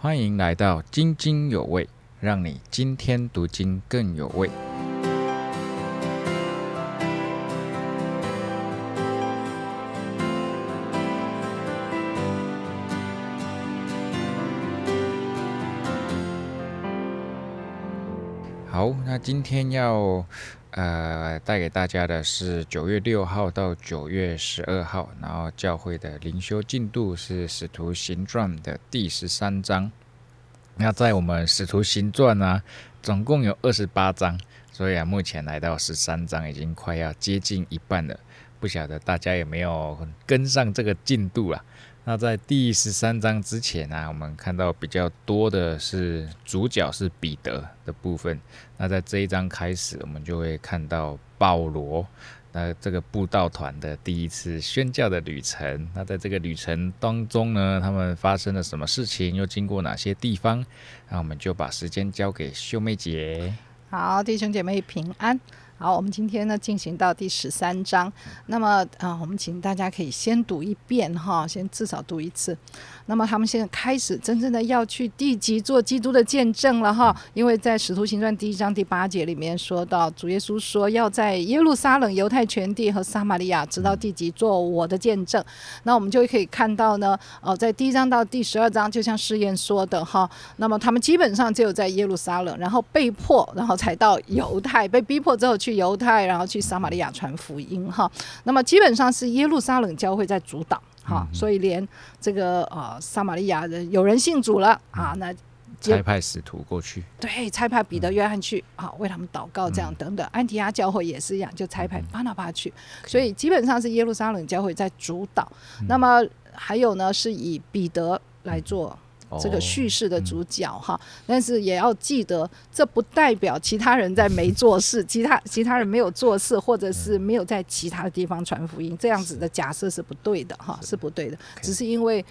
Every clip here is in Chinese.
欢迎来到津津有味，让你今天读经更有味。今天要呃带给大家的是九月六号到九月十二号，然后教会的灵修进度是《使徒行传》的第十三章。那在我们《使徒行传》呢，总共有二十八章，所以啊，目前来到十三章，已经快要接近一半了。不晓得大家有没有跟上这个进度啊？那在第十三章之前呢，我们看到比较多的是主角是彼得的部分。那在这一章开始，我们就会看到保罗。那这个布道团的第一次宣教的旅程，那在这个旅程当中呢，他们发生了什么事情，又经过哪些地方？那我们就把时间交给秀妹姐。好，弟兄姐妹平安。好，我们今天呢进行到第十三章。那么啊，我们请大家可以先读一遍哈，先至少读一次。那么他们现在开始真正的要去地级做基督的见证了哈，因为在使徒行传第一章第八节里面说到，主耶稣说要在耶路撒冷、犹太全地和撒玛利亚直到地级做我的见证。那我们就可以看到呢，哦，在第一章到第十二章，就像试验说的哈，那么他们基本上只有在耶路撒冷，然后被迫，然后才到犹太，被逼迫之后去。去犹太，然后去撒玛利亚传福音哈。那么基本上是耶路撒冷教会在主导哈，所以连这个呃撒玛利亚人有人信主了啊，那差派使徒过去，对，差派彼得、约翰去啊，为他们祷告这样等等。安提阿教会也是一样，就差派巴拿巴去，所以基本上是耶路撒冷教会在主导。那么还有呢，是以彼得来做。这个叙事的主角哈，但是也要记得，这不代表其他人在没做事，其他 其他人没有做事，或者是没有在其他的地方传福音，这样子的假设是不对的哈，是不对的。只是因为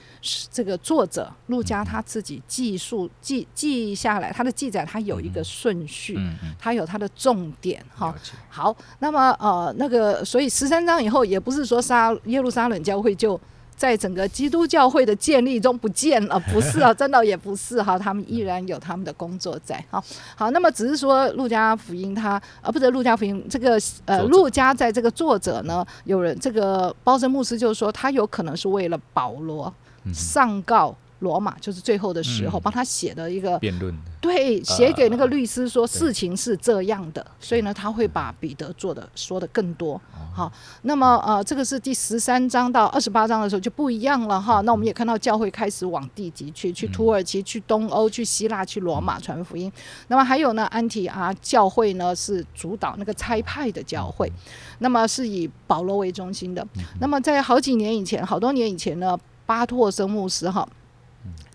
这个作者陆家他自己记述记记下来，他的记载他有一个顺序，他有他的重点哈。好，那么呃那个，所以十三章以后也不是说杀耶路撒冷教会就。在整个基督教会的建立中不见了，不是啊，真的也不是哈，他们依然有他们的工作在。好，好，那么只是说路加福音他，呃，不是路加福音这个呃，路加在这个作者呢，有人这个包森牧师就是说，他有可能是为了保罗上告。罗马就是最后的时候，帮他写的一个辩论，对，写给那个律师说事情是这样的，所以呢，他会把彼得做的说的更多。好，那么呃，这个是第十三章到二十八章的时候就不一样了哈。那我们也看到教会开始往地级去，去土耳其、去东欧、去希腊、去罗马传福音。那么还有呢，安提阿教会呢是主导那个差派的教会，那么是以保罗为中心的。那么在好几年以前，好多年以前呢，巴托生牧师哈。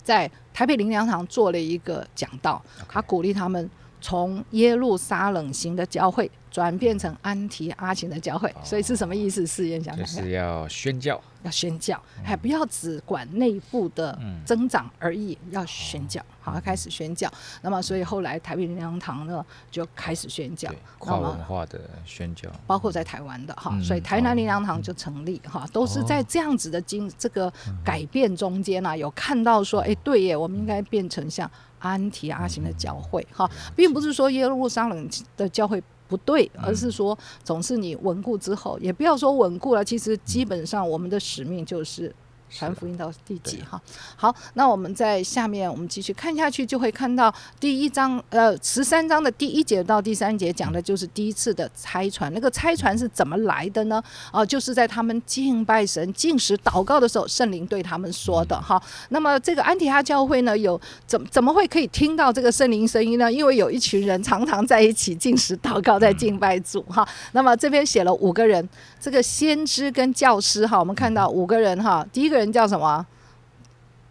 在台北林良堂做了一个讲道，他鼓励他们从耶路撒冷型的教会转变成安提阿型的教会，所以是什么意思？试验想想就是要宣教。要宣教，还不要只管内部的增长而已，要宣教，好，开始宣教。那么，所以后来台北灵粮堂呢就开始宣教，跨文化的宣教，包括在台湾的哈，所以台南灵粮堂就成立哈，都是在这样子的经这个改变中间呢，有看到说，哎，对耶，我们应该变成像安提阿型的教会哈，并不是说耶路撒冷的教会。不对，而是说，总是你稳固之后，也不要说稳固了。其实基本上，我们的使命就是。传福音到第几哈？好，那我们在下面我们继续看下去，就会看到第一章呃十三章的第一节到第三节讲的就是第一次的拆船。那个拆船是怎么来的呢？啊，就是在他们敬拜神、进食、祷告的时候，圣灵对他们说的哈。那么这个安提阿教会呢，有怎怎么会可以听到这个圣灵声音呢？因为有一群人常常在一起进食、祷告，在敬拜主哈。那么这边写了五个人，这个先知跟教师哈，我们看到五个人哈，第一个人。人叫什么？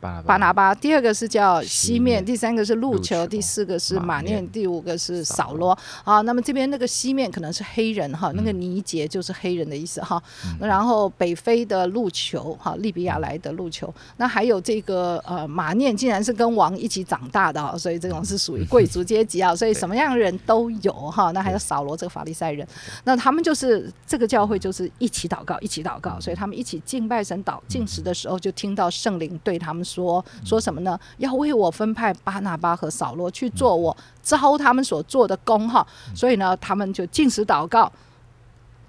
巴拿巴，第二个是叫西面，第三个是路球，第四个是马念，第五个是扫罗。啊，那么这边那个西面可能是黑人哈，那个尼杰就是黑人的意思哈。然后北非的路球哈，利比亚来的路球。那还有这个呃马念，竟然是跟王一起长大的，所以这种是属于贵族阶级啊。所以什么样的人都有哈。那还有扫罗这个法利赛人，那他们就是这个教会就是一起祷告，一起祷告，所以他们一起敬拜神祷进食的时候，就听到圣灵对他们。说，说什么呢？要为我分派巴拿巴和扫罗去做我招他们所做的工哈。所以呢，他们就进食祷告，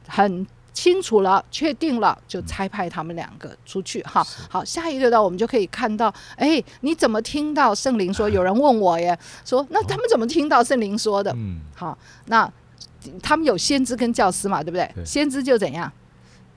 很。清楚了，确定了，就差派他们两个出去。哈，好，下一个呢，我们就可以看到，哎，你怎么听到圣灵说？有人问我耶，说那他们怎么听到圣灵说的？嗯，好，那他们有先知跟教师嘛，对不对？先知就怎样？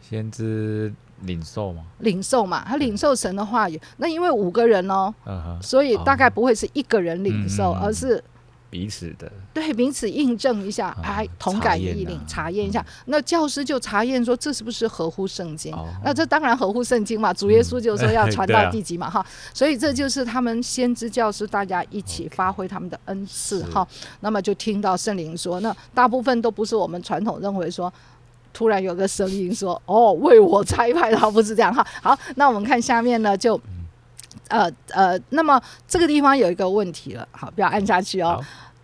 先知领受嘛？领受嘛，他领受神的话语。那因为五个人哦，所以大概不会是一个人领受，而是。彼此的对彼此印证一下，哎，同感异领，查验一下。那教师就查验说，这是不是合乎圣经？那这当然合乎圣经嘛。主耶稣就说要传到地极嘛，哈。所以这就是他们先知教师大家一起发挥他们的恩赐，哈。那么就听到圣灵说，那大部分都不是我们传统认为说，突然有个声音说，哦，为我差派，他不是这样哈。好，那我们看下面呢，就呃呃，那么这个地方有一个问题了，好，不要按下去哦。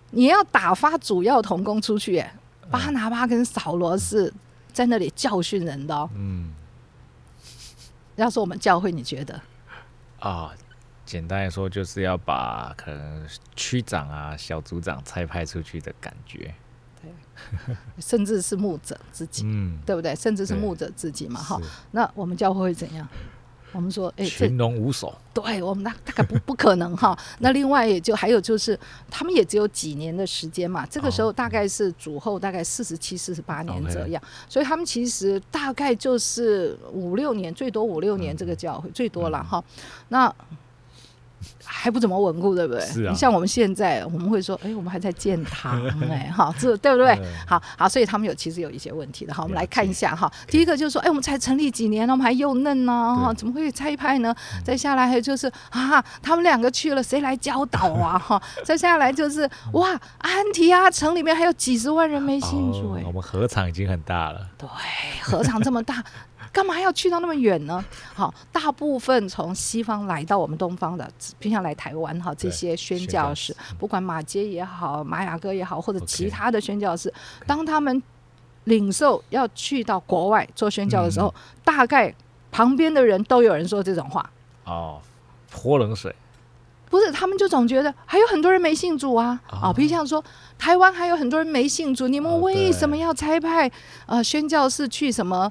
你要打发主要童工出去，耶，巴拿巴跟扫罗是在那里教训人的哦。嗯，要说我们教会，你觉得？啊，简单来说，就是要把可能区长啊、小组长差派出去的感觉。对，甚至是牧者自己，嗯，对不对？甚至是牧者自己嘛，哈。那我们教会会怎样？我们说，哎，群龙无首，对我们那大概不不可能哈。那另外也就还有就是，他们也只有几年的时间嘛。这个时候大概是主后大概四十七、四十八年这样，所以他们其实大概就是五六年，最多五六年这个教会最多了哈。那。还不怎么稳固，对不对？是啊。你像我们现在，我们会说，哎，我们还在建堂，哎，哈，这对不对？好好，所以他们有其实有一些问题的。好，我们来看一下哈。第一个就是说，哎，我们才成立几年呢？我们还幼嫩呢，哈，怎么会拆派呢？再下来还有就是啊，他们两个去了，谁来教导啊？哈，再下来就是哇，安提阿城里面还有几十万人没信主，哎，我们河场已经很大了。对，河场这么大。干嘛要去到那么远呢？好，大部分从西方来到我们东方的，偏向来台湾哈，这些宣教士，不管马街也好，玛雅哥也好，或者其他的宣教士，当他们领受要去到国外做宣教的时候，大概旁边的人都有人说这种话。哦，泼冷水。不是，他们就总觉得还有很多人没信主啊。啊，比如像说台湾还有很多人没信主，你们为什么要差派呃宣教士去什么？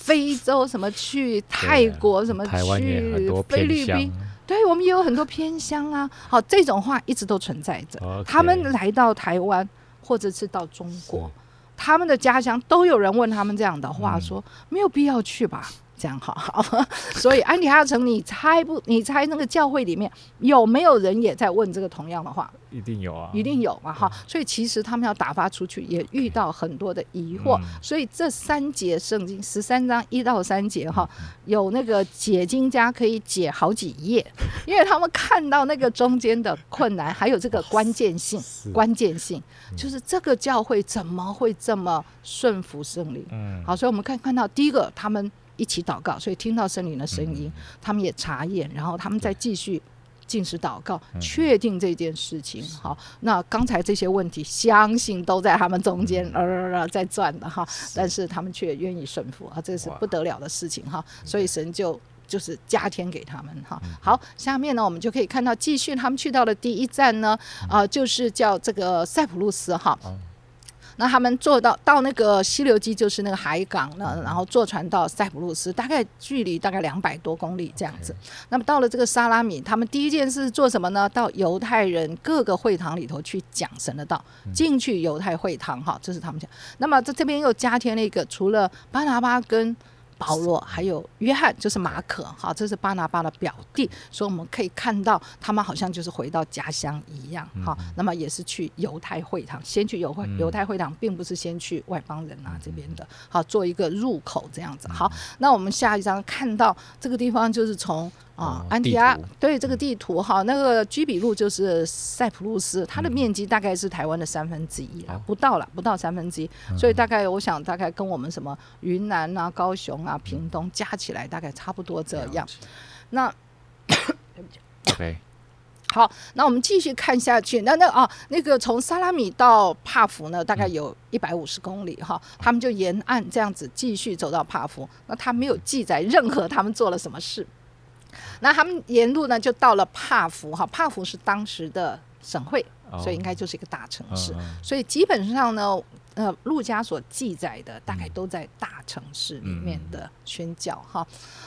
非洲什么去泰国什么去菲律宾，对我们也有很多偏乡啊。好，这种话一直都存在着。他们来到台湾或者是到中国，他们的家乡都有人问他们这样的话，说没有必要去吧。这样好 好，所以安提阿城，你猜不？你猜那个教会里面有没有人也在问这个同样的话？一定有啊，一定有嘛哈。所以其实他们要打发出去，也遇到很多的疑惑。所以这三节圣经十三章一到三节哈，有那个解经家可以解好几页，因为他们看到那个中间的困难，还有这个关键性，关键性就是这个教会怎么会这么顺服圣灵？嗯，好，所以我们看看到第一个他们。一起祷告，所以听到圣灵的声音，他们也查验，然后他们再继续进食祷告，确定这件事情。好，那刚才这些问题，相信都在他们中间呃在转的哈，但是他们却愿意顺服啊，这是不得了的事情哈。所以神就就是加添给他们哈。好，下面呢，我们就可以看到继续他们去到的第一站呢，啊，就是叫这个塞浦路斯哈。那他们坐到到那个溪流基，就是那个海港呢，然后坐船到塞浦路斯，大概距离大概两百多公里这样子。那么到了这个沙拉米，他们第一件事做什么呢？到犹太人各个会堂里头去讲神的道，进去犹太会堂哈，这是他们讲。那么在这边又加添了一个，除了巴拿巴跟保罗还有约翰，就是马可，哈，这是巴拿巴的表弟，所以我们可以看到他们好像就是回到家乡一样，哈。那么也是去犹太会堂，先去犹会犹太会堂，并不是先去外邦人啊这边的，好，做一个入口这样子。好，那我们下一张看到这个地方就是从。啊，安提阿对这个地图哈，那个居比路就是塞浦路斯，它的面积大概是台湾的三分之一了，不到了，不到三分之一，所以大概我想大概跟我们什么云南啊、高雄啊、屏东加起来大概差不多这样。那，OK，好，那我们继续看下去。那那啊，那个从萨拉米到帕福呢，大概有一百五十公里哈，他们就沿岸这样子继续走到帕福。那他没有记载任何他们做了什么事。那他们沿路呢就到了帕福哈，帕福是当时的省会，所以应该就是一个大城市。所以基本上呢，呃，陆家所记载的大概都在大城市里面的宣教哈。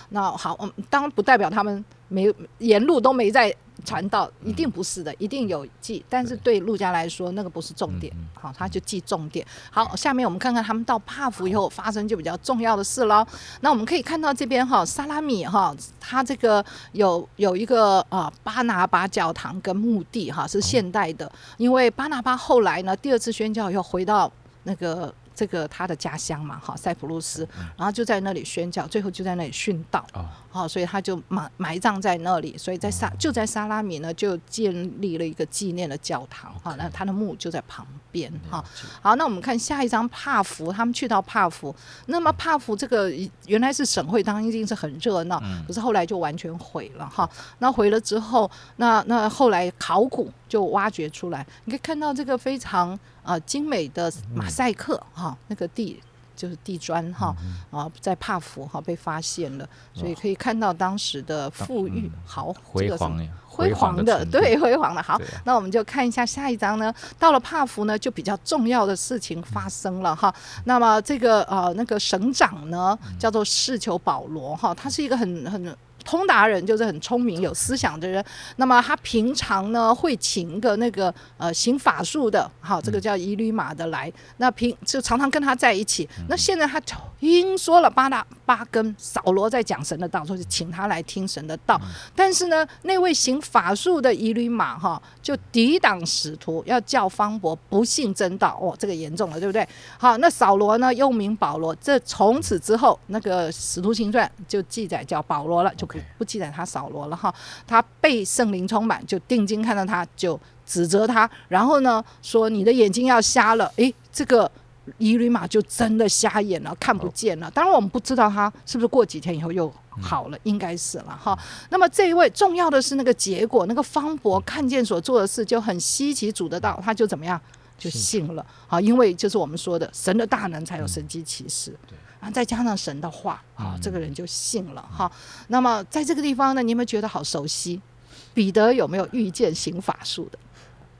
那好，嗯，当然不代表他们没沿路都没在。传道一定不是的，一定有记，但是对。陆家来说，那个不是重点，好，他就记重点。好，下面我们看看他们到帕福以后发生就比较重要的事喽。那我们可以看到这边哈，萨拉米哈，他这个有有一个啊巴拿巴教堂跟墓地哈，是现代的，因为巴拿巴后来呢第二次宣教又回到那个。这个他的家乡嘛，哈，塞浦路斯，然后就在那里宣教，最后就在那里殉道，好，所以他就埋埋葬在那里，所以在沙就在沙拉米呢，就建立了一个纪念的教堂，哈，那他的墓就在旁边，哈，好，那我们看下一张帕福，他们去到帕福，那么帕福这个原来是省会，当然一定是很热闹，可是后来就完全毁了，哈，那毁了之后，那那后来考古就挖掘出来，你可以看到这个非常。啊，精美的马赛克哈，那个地就是地砖哈啊，在帕福哈被发现了，所以可以看到当时的富裕豪辉煌辉煌的对辉煌的。好，那我们就看一下下一张呢。到了帕福呢，就比较重要的事情发生了哈。那么这个呃那个省长呢，叫做世求保罗哈，他是一个很很。通达人就是很聪明有思想的人，那么他平常呢会请一个那个呃行法术的，好，这个叫伊律马的来，那平就常常跟他在一起。那现在他听说了巴拉巴根扫罗在讲神的道，说是请他来听神的道。但是呢，那位行法术的以律马哈就抵挡使徒，要叫方伯不信真道。哦，这个严重了，对不对？好，那扫罗呢又名保罗，这从此之后那个使徒行传就记载叫保罗了，就。不记载他扫罗了哈，他被圣灵充满，就定睛看到他，就指责他，然后呢说你的眼睛要瞎了，诶，这个伊吕玛就真的瞎眼了，看不见了。当然我们不知道他是不是过几天以后又好了，应该是了哈。那么这一位重要的是那个结果，那个方伯看见所做的事就很稀奇，主得到他就怎么样就信了啊，因为就是我们说的神的大能才有神迹奇事。然后再加上神的话，啊，这个人就信了哈。那么在这个地方呢，你有没有觉得好熟悉？彼得有没有遇见行法术的？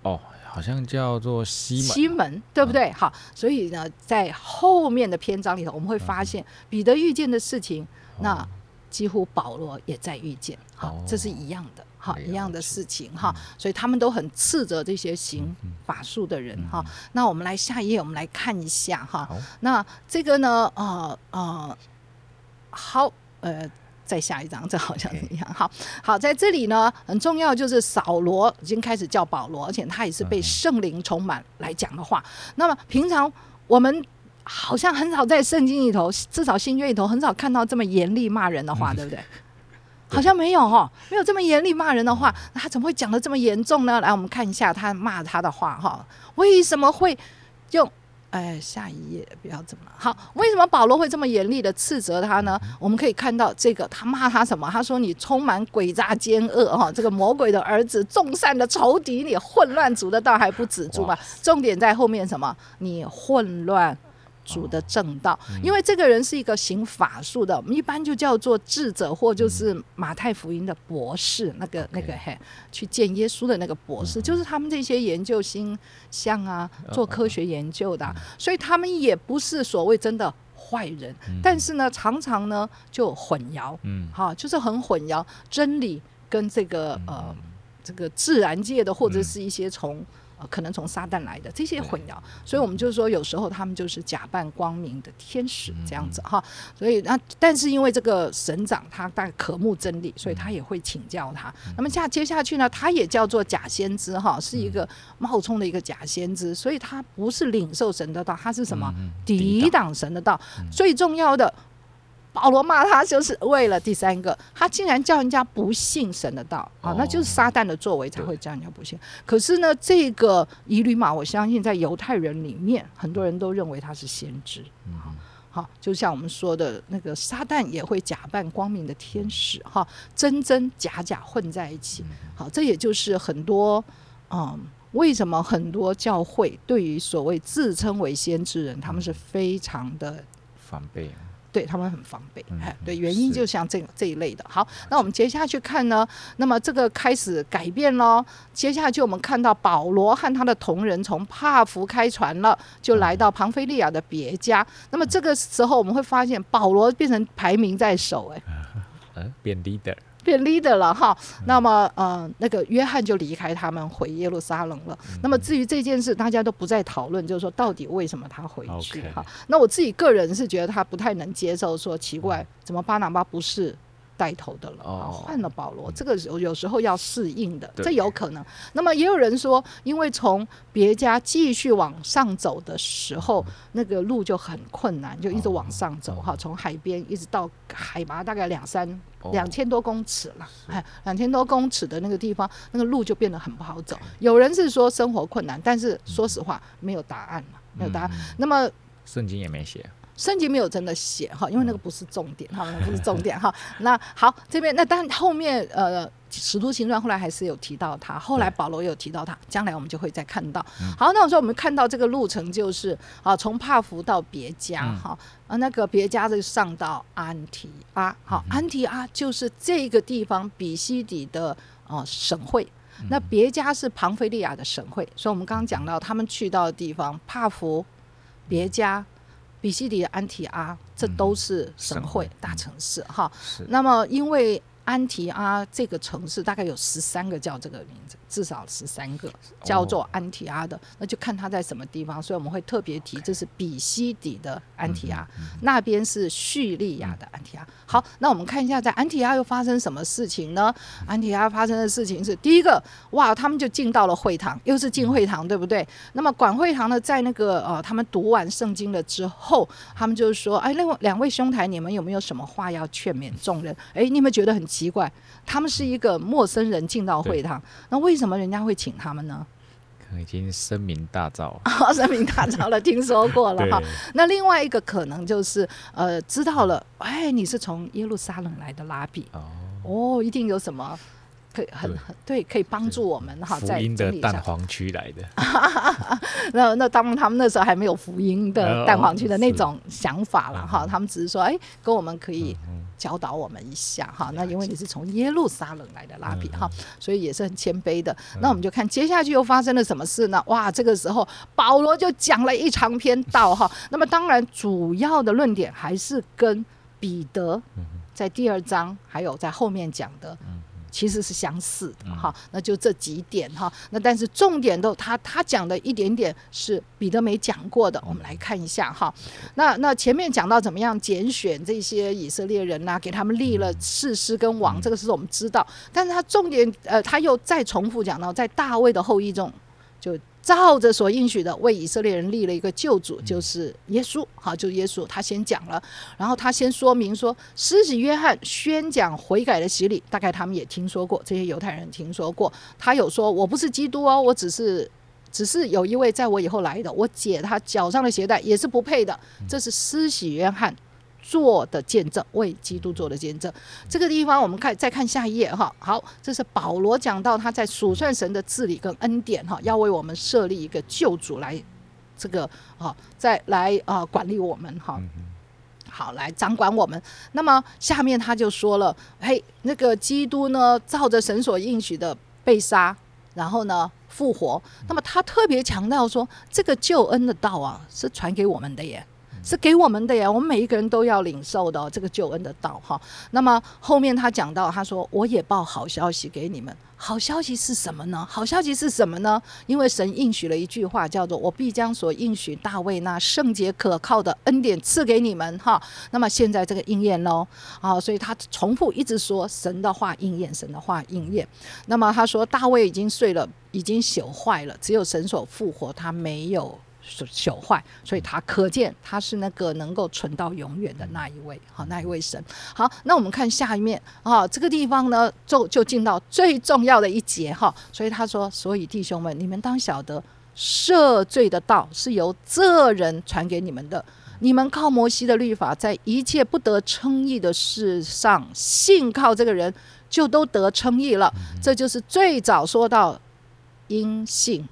哦，好像叫做西门，西门对不对？好，所以呢，在后面的篇章里头，我们会发现彼得遇见的事情，那几乎保罗也在遇见，好，这是一样的。好，一样的事情哈，所以他们都很斥责这些行法术的人哈。那我们来下一页，我们来看一下哈。那这个呢，呃呃，好，呃，再下一张，这好像怎么样？好好，在这里呢，很重要就是扫罗已经开始叫保罗，而且他也是被圣灵充满来讲的话。那么平常我们好像很少在圣经里头，至少新约里头很少看到这么严厉骂人的话，对不对？好像没有哈，没有这么严厉骂人的话，他怎么会讲的这么严重呢？来，我们看一下他骂他的话哈，为什么会用？哎，下一页不要怎么好。为什么保罗会这么严厉的斥责他呢？我们可以看到这个，他骂他什么？他说你充满诡诈奸恶哈，这个魔鬼的儿子，众善的仇敌，你混乱族的道还不止住吗？重点在后面什么？你混乱。主的正道，因为这个人是一个行法术的，我们一般就叫做智者，或就是马太福音的博士，那个那个嘿，去见耶稣的那个博士，就是他们这些研究星象啊，做科学研究的，所以他们也不是所谓真的坏人，但是呢，常常呢就混淆，嗯，好，就是很混淆真理跟这个呃这个自然界的或者是一些从。可能从撒旦来的这些混淆，所以我们就是说，有时候他们就是假扮光明的天使这样子哈。所以那但是因为这个省长他大概渴慕真理，所以他也会请教他。那么下接下去呢，他也叫做假先知哈，是一个冒充的一个假先知，所以他不是领受神的道，他是什么抵挡神的道。最重要的。保罗骂他就是为了第三个，他竟然叫人家不信神的道啊，那就是撒旦的作为才会叫人家不信。可是呢，这个以吕马，我相信在犹太人里面，很多人都认为他是先知。好，好，就像我们说的那个撒旦也会假扮光明的天使，哈，真真假假混在一起。好，这也就是很多嗯，为什么很多教会对于所谓自称为先知人，他们是非常的防备。对他们很防备，哎，对，原因就像这这一类的。好，那我们接下去看呢，那么这个开始改变喽。接下去我们看到保罗和他的同仁从帕福开船了，就来到庞菲利亚的别家。那么这个时候我们会发现，保罗变成排名在首，哎，嗯，变 leader。变 leader 了哈，那么呃，那个约翰就离开他们回耶路撒冷了。那么至于这件事，大家都不再讨论，就是说到底为什么他回去哈？那我自己个人是觉得他不太能接受，说奇怪，怎么巴拿巴不是？带头的了啊，换了保罗，这个有有时候要适应的，这有可能。那么也有人说，因为从别家继续往上走的时候，那个路就很困难，就一直往上走哈，从海边一直到海拔大概两三两千多公尺了，哎，两千多公尺的那个地方，那个路就变得很不好走。有人是说生活困难，但是说实话没有答案了，没有答案。那么圣经也没写。升级没有真的写哈，因为那个不是重点哈，不是重点哈。那好，这边那但后面呃，使徒行传后来还是有提到他，后来保罗有提到他，将来我们就会再看到。好，那我说我们看到这个路程就是啊，从帕福到别家哈，啊那个别家就上到安提阿，好，安提阿就是这个地方比西底的啊省会，那别家是庞菲利亚的省会，所以我们刚刚讲到他们去到的地方，帕福、别家。比西里安提阿，这都是省会大城市哈。那么，因为安提阿这个城市大概有十三个叫这个名字，至少十三个叫做安提阿的，那就看它在什么地方。所以我们会特别提，这是比西底的安提阿，那边是叙利亚的安提阿。好，那我们看一下在安提阿又发生什么事情呢？安提阿发生的事情是第一个，哇，他们就进到了会堂，又是进会堂，对不对？那么管会堂呢，在那个呃，他们读完圣经了之后，他们就是说，哎，另外两位兄台，你们有没有什么话要劝勉众人？哎，你有没有觉得很？奇怪，他们是一个陌生人进到会堂，那为什么人家会请他们呢？可能已经声名大噪，声名大噪了，听说过了哈。那另外一个可能就是，呃，知道了，哎，你是从耶路撒冷来的拉比，哦，哦一定有什么。可以很很对，可以帮助我们哈，在音的蛋黄区来的。那那当他们那时候还没有福音的蛋黄区的那种想法了哈，他们只是说，哎，跟我们可以教导我们一下哈。那因为你是从耶路撒冷来的拉比哈，所以也是很谦卑的。那我们就看接下去又发生了什么事呢？哇，这个时候保罗就讲了一长篇道哈。那么当然主要的论点还是跟彼得在第二章还有在后面讲的。其实是相似的哈，那就这几点哈，那但是重点都他他讲的一点点是彼得没讲过的，我们来看一下哈。那那前面讲到怎么样拣选这些以色列人呐，给他们立了誓师跟王，这个是我们知道，但是他重点呃他又再重复讲到，在大卫的后裔中就。照着所应许的，为以色列人立了一个救主，就是耶稣。好，就是耶稣。他先讲了，然后他先说明说，施洗约翰宣讲悔改的洗礼，大概他们也听说过，这些犹太人听说过。他有说，我不是基督哦，我只是，只是有一位在我以后来的，我解他脚上的鞋带也是不配的。这是施洗约翰。做的见证，为基督做的见证。这个地方我们看，再看下一页哈。好，这是保罗讲到他在数算神的治理跟恩典哈，要为我们设立一个救主来，这个啊，再来啊管理我们哈。好，来掌管我们。那么下面他就说了，嘿，那个基督呢，照着神所应许的被杀，然后呢复活。那么他特别强调说，这个救恩的道啊，是传给我们的耶。是给我们的呀，我们每一个人都要领受的这个救恩的道哈。那么后面他讲到，他说我也报好消息给你们。好消息是什么呢？好消息是什么呢？因为神应许了一句话，叫做我必将所应许大卫那圣洁可靠的恩典赐给你们哈。那么现在这个应验喽啊，所以他重复一直说神的话应验，神的话应验。那么他说大卫已经睡了，已经朽坏了，只有神所复活，他没有。朽坏，所以他可见他是那个能够存到永远的那一位，好，那一位神。好，那我们看下一面啊，这个地方呢，就就进到最重要的一节哈。所以他说，所以弟兄们，你们当晓得赦罪的道是由这人传给你们的。你们靠摩西的律法，在一切不得称义的事上，信靠这个人，就都得称义了。这就是最早说到因信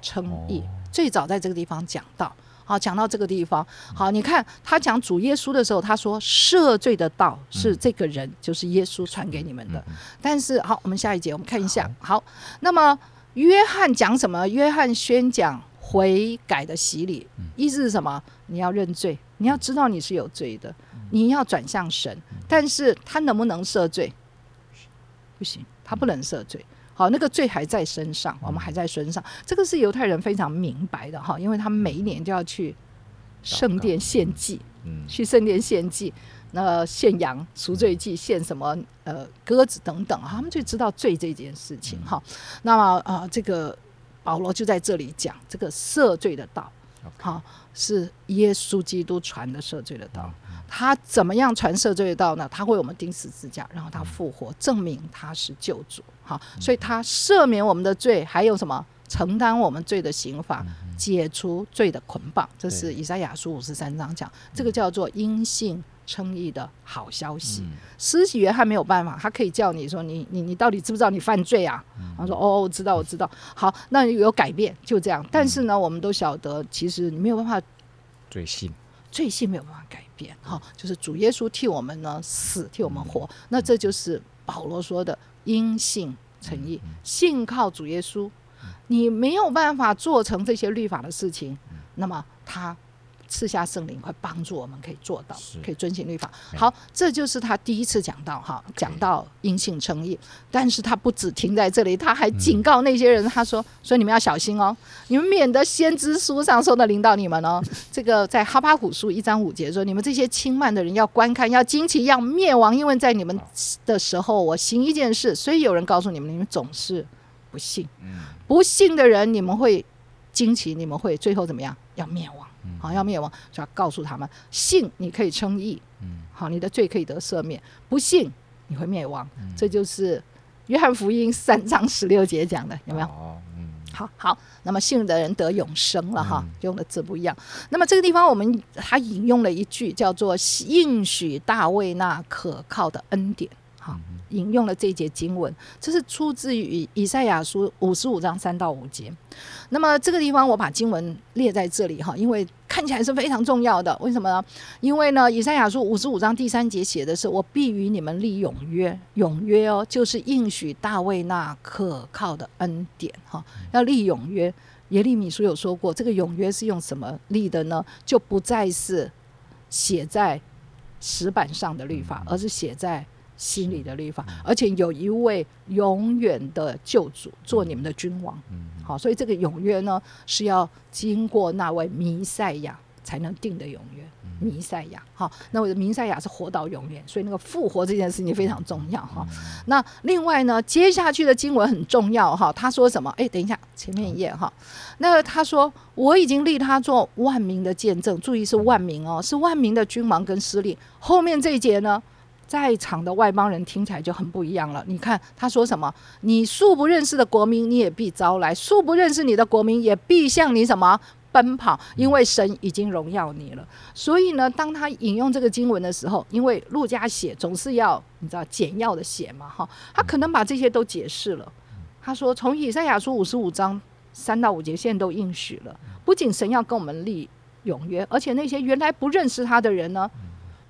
称义。最早在这个地方讲到好，讲到这个地方，好，你看他讲主耶稣的时候，他说赦罪的道是这个人，就是耶稣传给你们的。但是好，我们下一节我们看一下。好，那么约翰讲什么？约翰宣讲悔改的洗礼，意思是什么？你要认罪，你要知道你是有罪的，你要转向神。但是他能不能赦罪？不行，他不能赦罪。好，那个罪还在身上，我们还在身上。这个是犹太人非常明白的哈，因为他们每一年就要去圣殿献祭，嗯去圣殿献祭，那献羊赎罪祭，献什么呃鸽子等等，他们就知道罪这件事情哈。那么啊，这个保罗就在这里讲这个赦罪的道，好，是耶稣基督传的赦罪的道。他怎么样传赦罪的道呢？他为我们钉十字架，然后他复活，证明他是救主。好，所以他赦免我们的罪，还有什么？承担我们罪的刑罚，解除罪的捆绑。这是以赛亚书五十三章讲，这个叫做因信称义的好消息。施洗约翰没有办法，他可以叫你说你你你到底知不知道你犯罪啊？他说哦，我知道，我知道。好，那有改变就这样。但是呢，我们都晓得，其实你没有办法罪性，罪性没有办法改变。哈，就是主耶稣替我们呢死，替我们活，那这就是保罗说的因信诚意，信靠主耶稣，你没有办法做成这些律法的事情，那么他。赐下圣灵，会帮助我们可以做到，可以遵循律法。好，这就是他第一次讲到哈，讲到因信称义。但是他不止停在这里，他还警告那些人，他说：“所以你们要小心哦，你们免得先知书上说的领导你们哦。这个在哈巴谷书一章五节说，你们这些轻慢的人要观看，要惊奇，要灭亡，因为在你们的时候，我行一件事，所以有人告诉你们，你们总是不信。不信的人，你们会惊奇，你们会最后怎么样？要灭亡。”好，要灭亡就要告诉他们：信你可以称义，好，你的罪可以得赦免；不信你会灭亡。这就是约翰福音三章十六节讲的，有没有？好好，那么信的人得永生了哈，用的字不一样。那么这个地方我们他引用了一句叫做“应许大卫那可靠的恩典”。好。引用了这一节经文，这是出自于以赛亚书五十五章三到五节。那么这个地方我把经文列在这里哈，因为看起来是非常重要的。为什么呢？因为呢，以赛亚书五十五章第三节写的是：“我必与你们立永约，永约哦，就是应许大卫那可靠的恩典哈，要立永约。”耶利米书有说过，这个永约是用什么立的呢？就不再是写在石板上的律法，而是写在。心里的律法，而且有一位永远的救主做你们的君王，好，所以这个永约呢是要经过那位弥赛亚才能定的永约。弥赛亚，好，那我的弥赛亚是活到永远，所以那个复活这件事情非常重要哈。那另外呢，接下去的经文很重要哈。他说什么？哎，等一下，前面一页哈。那他说我已经立他做万民的见证，注意是万民哦，是万民的君王跟司令。后面这一节呢？在场的外邦人听起来就很不一样了。你看他说什么？你素不认识的国民，你也必招来；素不认识你的国民，也必向你什么 奔跑，因为神已经荣耀你了。所以呢，当他引用这个经文的时候，因为路加写总是要你知道简要的写嘛，哈，他可能把这些都解释了。他说，从以赛亚书五十五章三到五节，现在都应许了。不仅神要跟我们立永约，而且那些原来不认识他的人呢？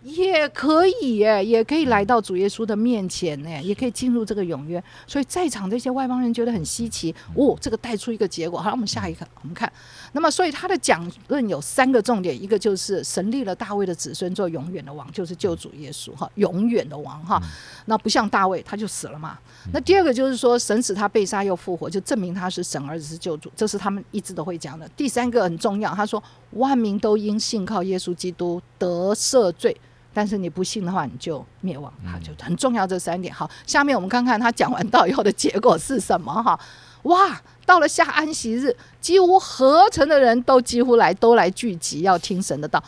也可以耶，也可以来到主耶稣的面前呢，也可以进入这个永约。所以在场这些外邦人觉得很稀奇哦，这个带出一个结果。好，我们下一个，我们看。那么，所以他的讲论有三个重点，一个就是神立了大卫的子孙做永远的王，就是救主耶稣哈，永远的王哈。那不像大卫，他就死了嘛。那第二个就是说，神使他被杀又复活，就证明他是神儿子是救主，这是他们一直都会讲的。第三个很重要，他说万民都因信靠耶稣基督得赦罪。但是你不信的话，你就灭亡，他就很重要这三点。好，下面我们看看他讲完道以后的结果是什么哈？哇，到了下安息日，几乎合成的人都几乎来都来聚集要听神的道。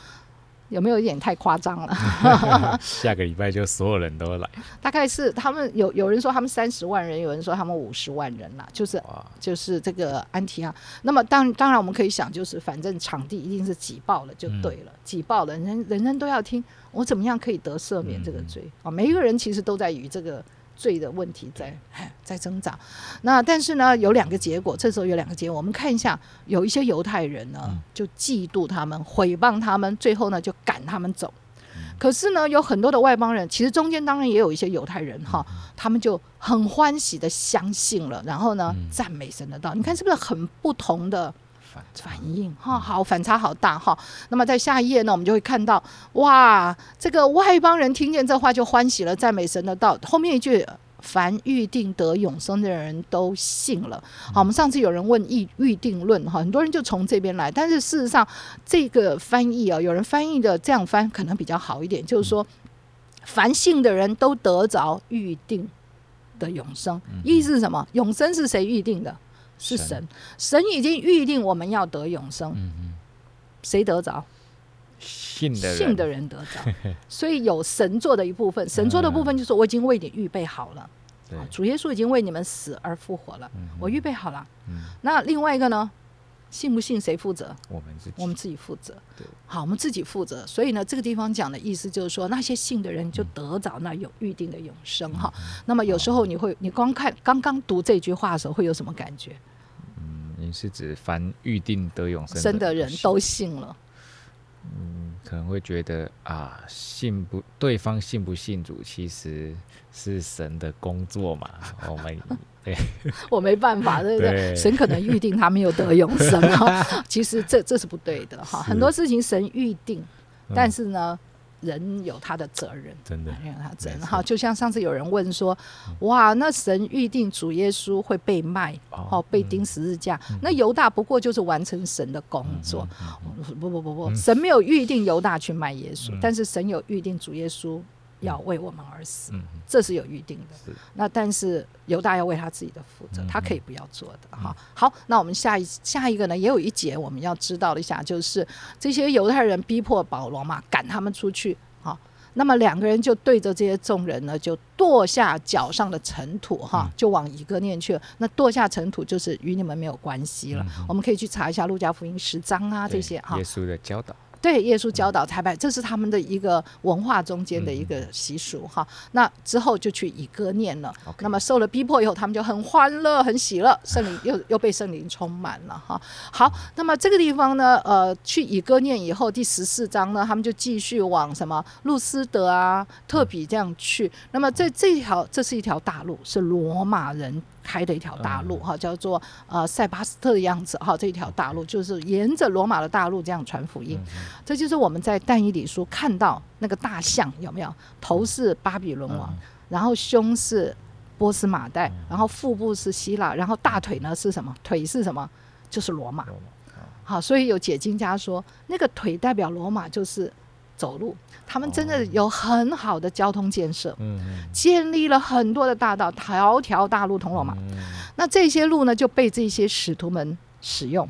有没有一点太夸张了？下个礼拜就所有人都来。大概是他们有有人说他们三十万人，有人说他们五十万人啦，就是就是这个安提亚。那么当当然我们可以想，就是反正场地一定是挤爆了就对了，挤爆了，人人人都要听，我怎么样可以得赦免这个罪啊？每一个人其实都在与这个罪的问题在 在增长。那但是呢，有两个结果，这时候有两个结果，我们看一下，有一些犹太人呢就嫉妒他们，毁谤他们，最后呢就赶他们走。可是呢，有很多的外邦人，其实中间当然也有一些犹太人哈，他们就很欢喜的相信了，然后呢赞美神的道。你看是不是很不同的反应哈？好，反差好大哈。那么在下一页呢，我们就会看到哇，这个外邦人听见这话就欢喜了，赞美神的道。后面一句。凡预定得永生的人都信了。好，我们上次有人问预预定论哈，很多人就从这边来，但是事实上这个翻译啊，有人翻译的这样翻可能比较好一点，就是说凡信的人都得着预定的永生。意思是什么？永生是谁预定的？是神，神。已经预定我们要得永生。谁得着？信的信的人得着，所以有神做的一部分，神做的部分就是我已经为你预备好了，主耶稣已经为你们死而复活了，我预备好了。那另外一个呢？信不信谁负责？我们自己，我们自己负责。对好，我们自己负责。所以呢，这个地方讲的意思就是说，那些信的人就得着那有预定的永生哈。那么有时候你会，你光看刚刚读这句话的时候，会有什么感觉？嗯，你是指凡预定得永生的人都信了。嗯，可能会觉得啊，信不对方信不信主，其实是神的工作嘛。我们对，我没办法，对不对？神可能预定他没有得永生啊，其实这这是不对的哈。很多事情神预定，但是呢。人有他的责任，真的有他责任哈。就像上次有人问说，哇，那神预定主耶稣会被卖，哦，被钉十字架，那犹大不过就是完成神的工作。不不不不，神没有预定犹大去卖耶稣，但是神有预定主耶稣。要为我们而死，这是有预定的。那但是犹大要为他自己的负责，他可以不要做的哈。好，那我们下一下一个呢，也有一节我们要知道一下，就是这些犹太人逼迫保罗嘛，赶他们出去。哈，那么两个人就对着这些众人呢，就跺下脚上的尘土哈，就往一个念去了。那跺下尘土就是与你们没有关系了。我们可以去查一下路加福音十章啊这些哈。耶稣的教导。对，耶稣教导裁判，这是他们的一个文化中间的一个习俗哈。那之后就去以歌念了。那么受了逼迫以后，他们就很欢乐、很喜乐，圣灵又又被圣灵充满了哈。好，那么这个地方呢，呃，去以歌念以后，第十四章呢，他们就继续往什么路斯德啊、特比这样去。那么在这条，这是一条大路，是罗马人。开的一条大路哈，叫做呃塞巴斯特的样子哈，这一条大路就是沿着罗马的大路这样传福音，这就是我们在但以理书看到那个大象有没有？头是巴比伦王，然后胸是波斯马代，然后腹部是希腊，然后大腿呢是什么？腿是什么？就是罗马。好，所以有解经家说，那个腿代表罗马就是。走路，他们真的有很好的交通建设，建立了很多的大道，条条大路通罗马。那这些路呢，就被这些使徒们使用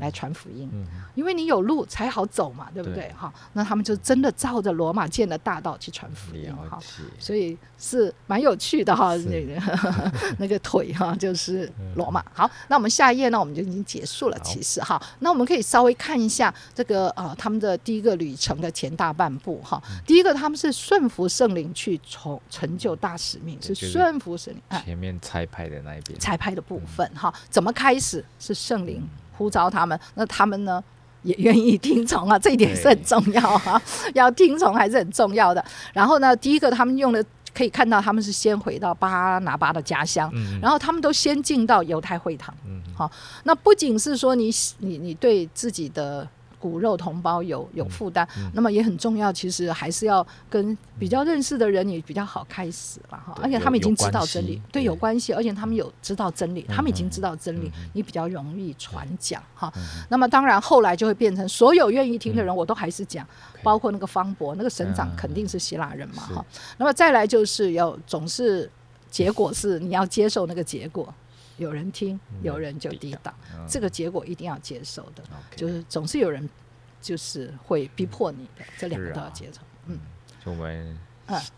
来传福音。因为你有路才好走嘛，对不对？哈，那他们就真的照着罗马建的大道去传福音哈，所以是蛮有趣的哈。那个 那个腿哈，就是罗马。好，那我们下一页呢，我们就已经结束了。其实哈，那我们可以稍微看一下这个呃他们的第一个旅程的前大半部哈。第一个他们是顺服圣灵去成成就大使命，是顺服圣灵。前面拆派的那一边，拆派的部分哈，怎么开始是圣灵呼召他们，那他们呢？也愿意听从啊，这一点是很重要啊，要听从还是很重要的。然后呢，第一个他们用的可以看到，他们是先回到巴拿巴的家乡，然后他们都先进到犹太会堂。好，那不仅是说你你你对自己的。骨肉同胞有有负担，那么也很重要。其实还是要跟比较认识的人也比较好开始了哈。而且他们已经知道真理，对有关系。而且他们有知道真理，他们已经知道真理，你比较容易传讲哈。那么当然后来就会变成所有愿意听的人，我都还是讲，包括那个方博那个省长肯定是希腊人嘛哈。那么再来就是要总是结果是你要接受那个结果。有人听，有人就抵挡，这个结果一定要接受的，就是总是有人就是会逼迫你的，这两个都要接受。嗯，我们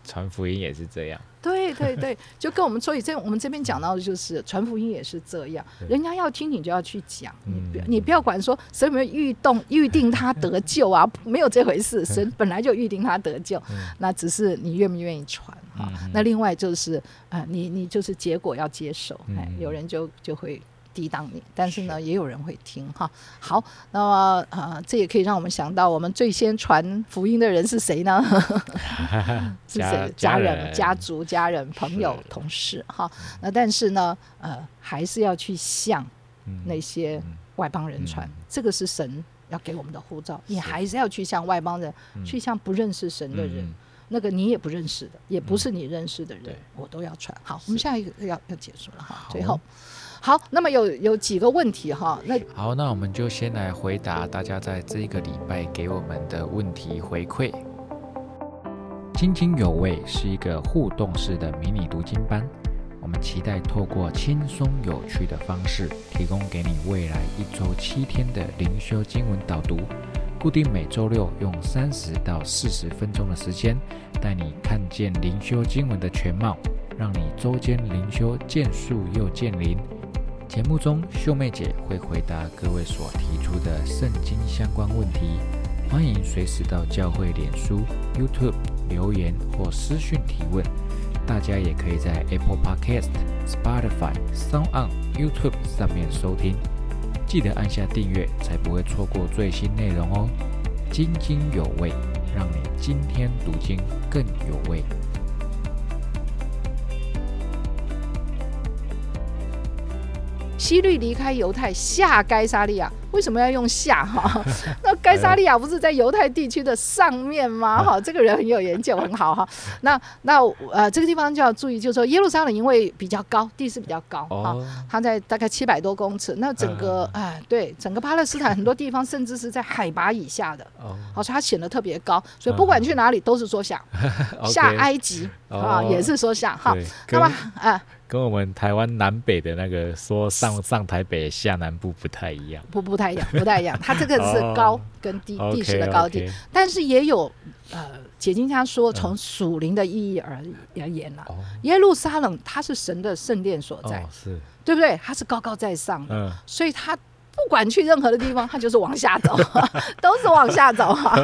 传福音也是这样。对对对，就跟我们所以这我们这边讲到的就是传福音也是这样，人家要听你就要去讲，你不要你不要管说神有没有预动预定他得救啊，没有这回事，神本来就预定他得救，那只是你愿不愿意传。哈。那另外就是啊，你你就是结果要接受，哎，有人就就会。抵挡你，但是呢，也有人会听哈。好，那么呃，这也可以让我们想到，我们最先传福音的人是谁呢？是谁？家人、家族、家人、朋友、同事哈。那但是呢，呃，还是要去向那些外邦人传，这个是神要给我们的护照。你还是要去向外邦人，去向不认识神的人，那个你也不认识的，也不是你认识的人，我都要传。好，我们下一个要要结束了哈，最后。好，那么有有几个问题哈，那好，那我们就先来回答大家在这个礼拜给我们的问题回馈。津津有味是一个互动式的迷你读经班，我们期待透过轻松有趣的方式，提供给你未来一周七天的灵修经文导读，固定每周六用三十到四十分钟的时间，带你看见灵修经文的全貌，让你周间灵修见树又见林。节目中，秀妹姐会回答各位所提出的圣经相关问题，欢迎随时到教会脸书、YouTube 留言或私讯提问。大家也可以在 Apple Podcast、Spotify、Sound On、YouTube 上面收听，记得按下订阅，才不会错过最新内容哦。津津有味，让你今天读经更有味。希律离开犹太下该沙利亚，为什么要用下哈？那该沙利亚不是在犹太地区的上面吗？哈，这个人很有研究，很好哈。那那呃，这个地方就要注意，就是说耶路撒冷因为比较高，地势比较高哈，它在大概七百多公尺。那整个哎，对，整个巴勒斯坦很多地方甚至是在海拔以下的，好，所以它显得特别高。所以不管去哪里都是说下，下埃及啊也是说下哈。那么啊。跟我们台湾南北的那个说上上台北下南部不太一样，不不太一样，不太一样。它这个是高跟低地势的高低，但是也有呃解经家说从属灵的意义而而言了。耶路撒冷它是神的圣殿所在，是对不对？它是高高在上的，所以它。不管去任何的地方，他就是往下走，都是往下走哈。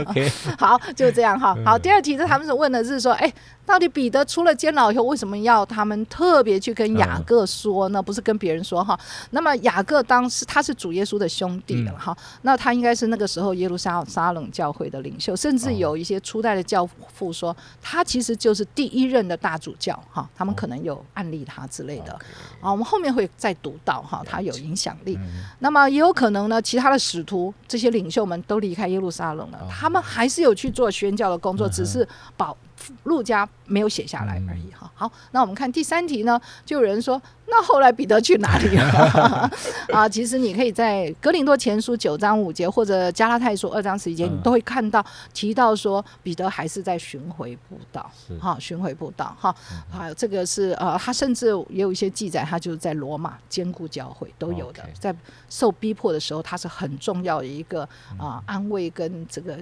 好，就这样哈。好，第二题是他们是问的是说，哎，到底彼得出了监牢以后，为什么要他们特别去跟雅各说呢？不是跟别人说哈。那么雅各当时他是主耶稣的兄弟了哈，那他应该是那个时候耶路撒撒冷教会的领袖，甚至有一些初代的教父说他其实就是第一任的大主教哈。他们可能有案例他之类的啊，我们后面会再读到哈，他有影响力。那么。也有可能呢，其他的使徒这些领袖们都离开耶路撒冷了，他们还是有去做宣教的工作，只是保路家没有写下来而已哈。好，那我们看第三题呢，就有人说。那后来彼得去哪里了？啊，其实你可以在格林多前书九章五节或者加拉太书二章十一节，你都会看到提到说彼得还是在巡回布道，哈，巡回布道，哈，还有这个是呃，他甚至也有一些记载，他就是在罗马兼顾教会都有的，在受逼迫的时候，他是很重要的一个啊安慰跟这个。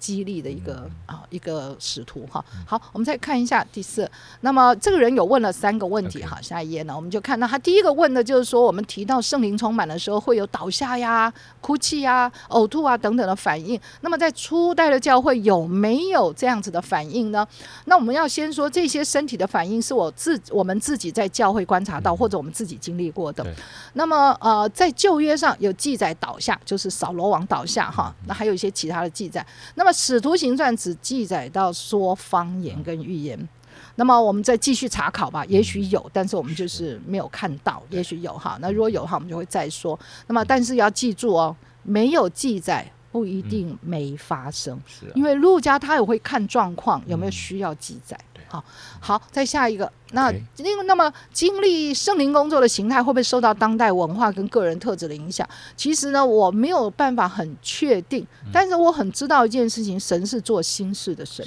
激励的一个啊一个使徒哈，好，我们再看一下第四。那么这个人有问了三个问题哈，下一页呢，我们就看到他第一个问的就是说，我们提到圣灵充满的时候会有倒下呀、哭泣呀、呕吐啊等等的反应。那么在初代的教会有没有这样子的反应呢？那我们要先说这些身体的反应是我自我们自己在教会观察到或者我们自己经历过的。那么呃，在旧约上有记载倒下，就是扫罗王倒下哈，那还有一些其他的记载。那么使徒行传只记载到说方言跟预言，那么我们再继续查考吧，也许有，但是我们就是没有看到，也许有哈。那如果有的话，我们就会再说。那么但是要记住哦，没有记载不一定没发生，因为陆家他也会看状况有没有需要记载。好，好，再下一个。那因为那么经历圣灵工作的形态会不会受到当代文化跟个人特质的影响？其实呢，我没有办法很确定，但是我很知道一件事情：神是做心事的神，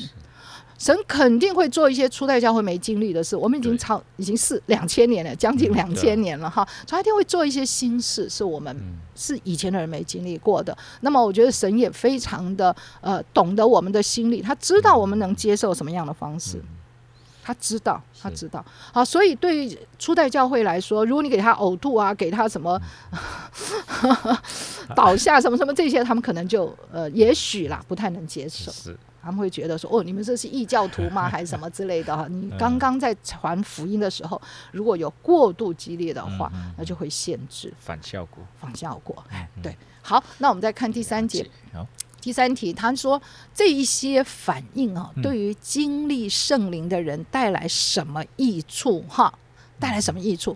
神肯定会做一些初代教会没经历的事。我们已经超已经是两千年了，将近两千年了哈，他一定会做一些新事，是我们是以前的人没经历过的。那么我觉得神也非常的呃懂得我们的心理，他知道我们能接受什么样的方式。他知道，他知道，好，所以对于初代教会来说，如果你给他呕吐啊，给他什么，倒下什么什么这些，他们可能就呃，也许啦，不太能接受。是他们会觉得说，哦，你们这是异教徒吗？还是什么之类的哈？你刚刚在传福音的时候，如果有过度激烈的话，那就会限制反效果。反效果，哎，对。好，那我们再看第三节。好，第三题，他说这一些反应啊，对于经历圣灵的人带来什么益处？哈，带来什么益处？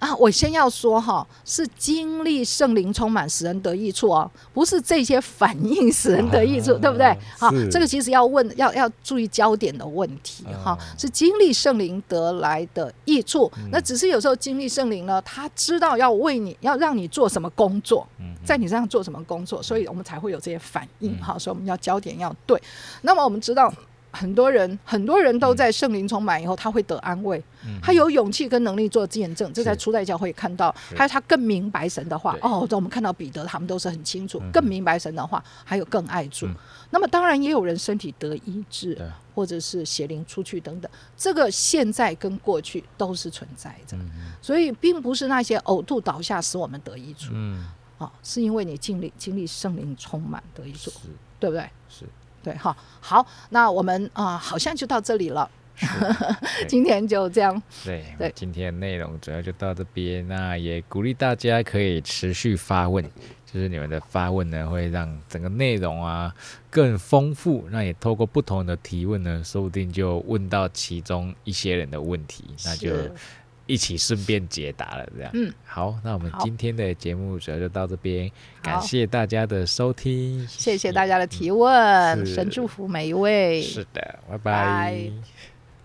啊，我先要说哈，是经历圣灵充满使人得益处哦，不是这些反应使人得益处，对不对？好，这个其实要问要要注意焦点的问题哈，是经历圣灵得来的益处。那只是有时候经历圣灵呢，他知道要为你要让你做什么工作，在你身上做什么工作，所以我们才会有这些反应哈。所以我们要焦点要对。那么我们知道。很多人，很多人都在圣灵充满以后，他会得安慰，他有勇气跟能力做见证。这在初代教会看到，还有他更明白神的话。哦，我们看到彼得他们都是很清楚，更明白神的话，还有更爱主。那么当然也有人身体得医治，或者是邪灵出去等等。这个现在跟过去都是存在着，所以并不是那些呕吐倒下使我们得益处。嗯，啊，是因为你经历经历圣灵充满得益处，对不对？是。对哈，好，那我们啊，好像就到这里了。今天就这样。对对，今天内容主要就到这边。那也鼓励大家可以持续发问，就是你们的发问呢，会让整个内容啊更丰富。那也透过不同的提问呢，说不定就问到其中一些人的问题，那就。一起顺便解答了，这样。嗯，好，那我们今天的节目主要就到这边，感谢大家的收听，谢谢大家的提问，神祝福每一位。是的，拜拜。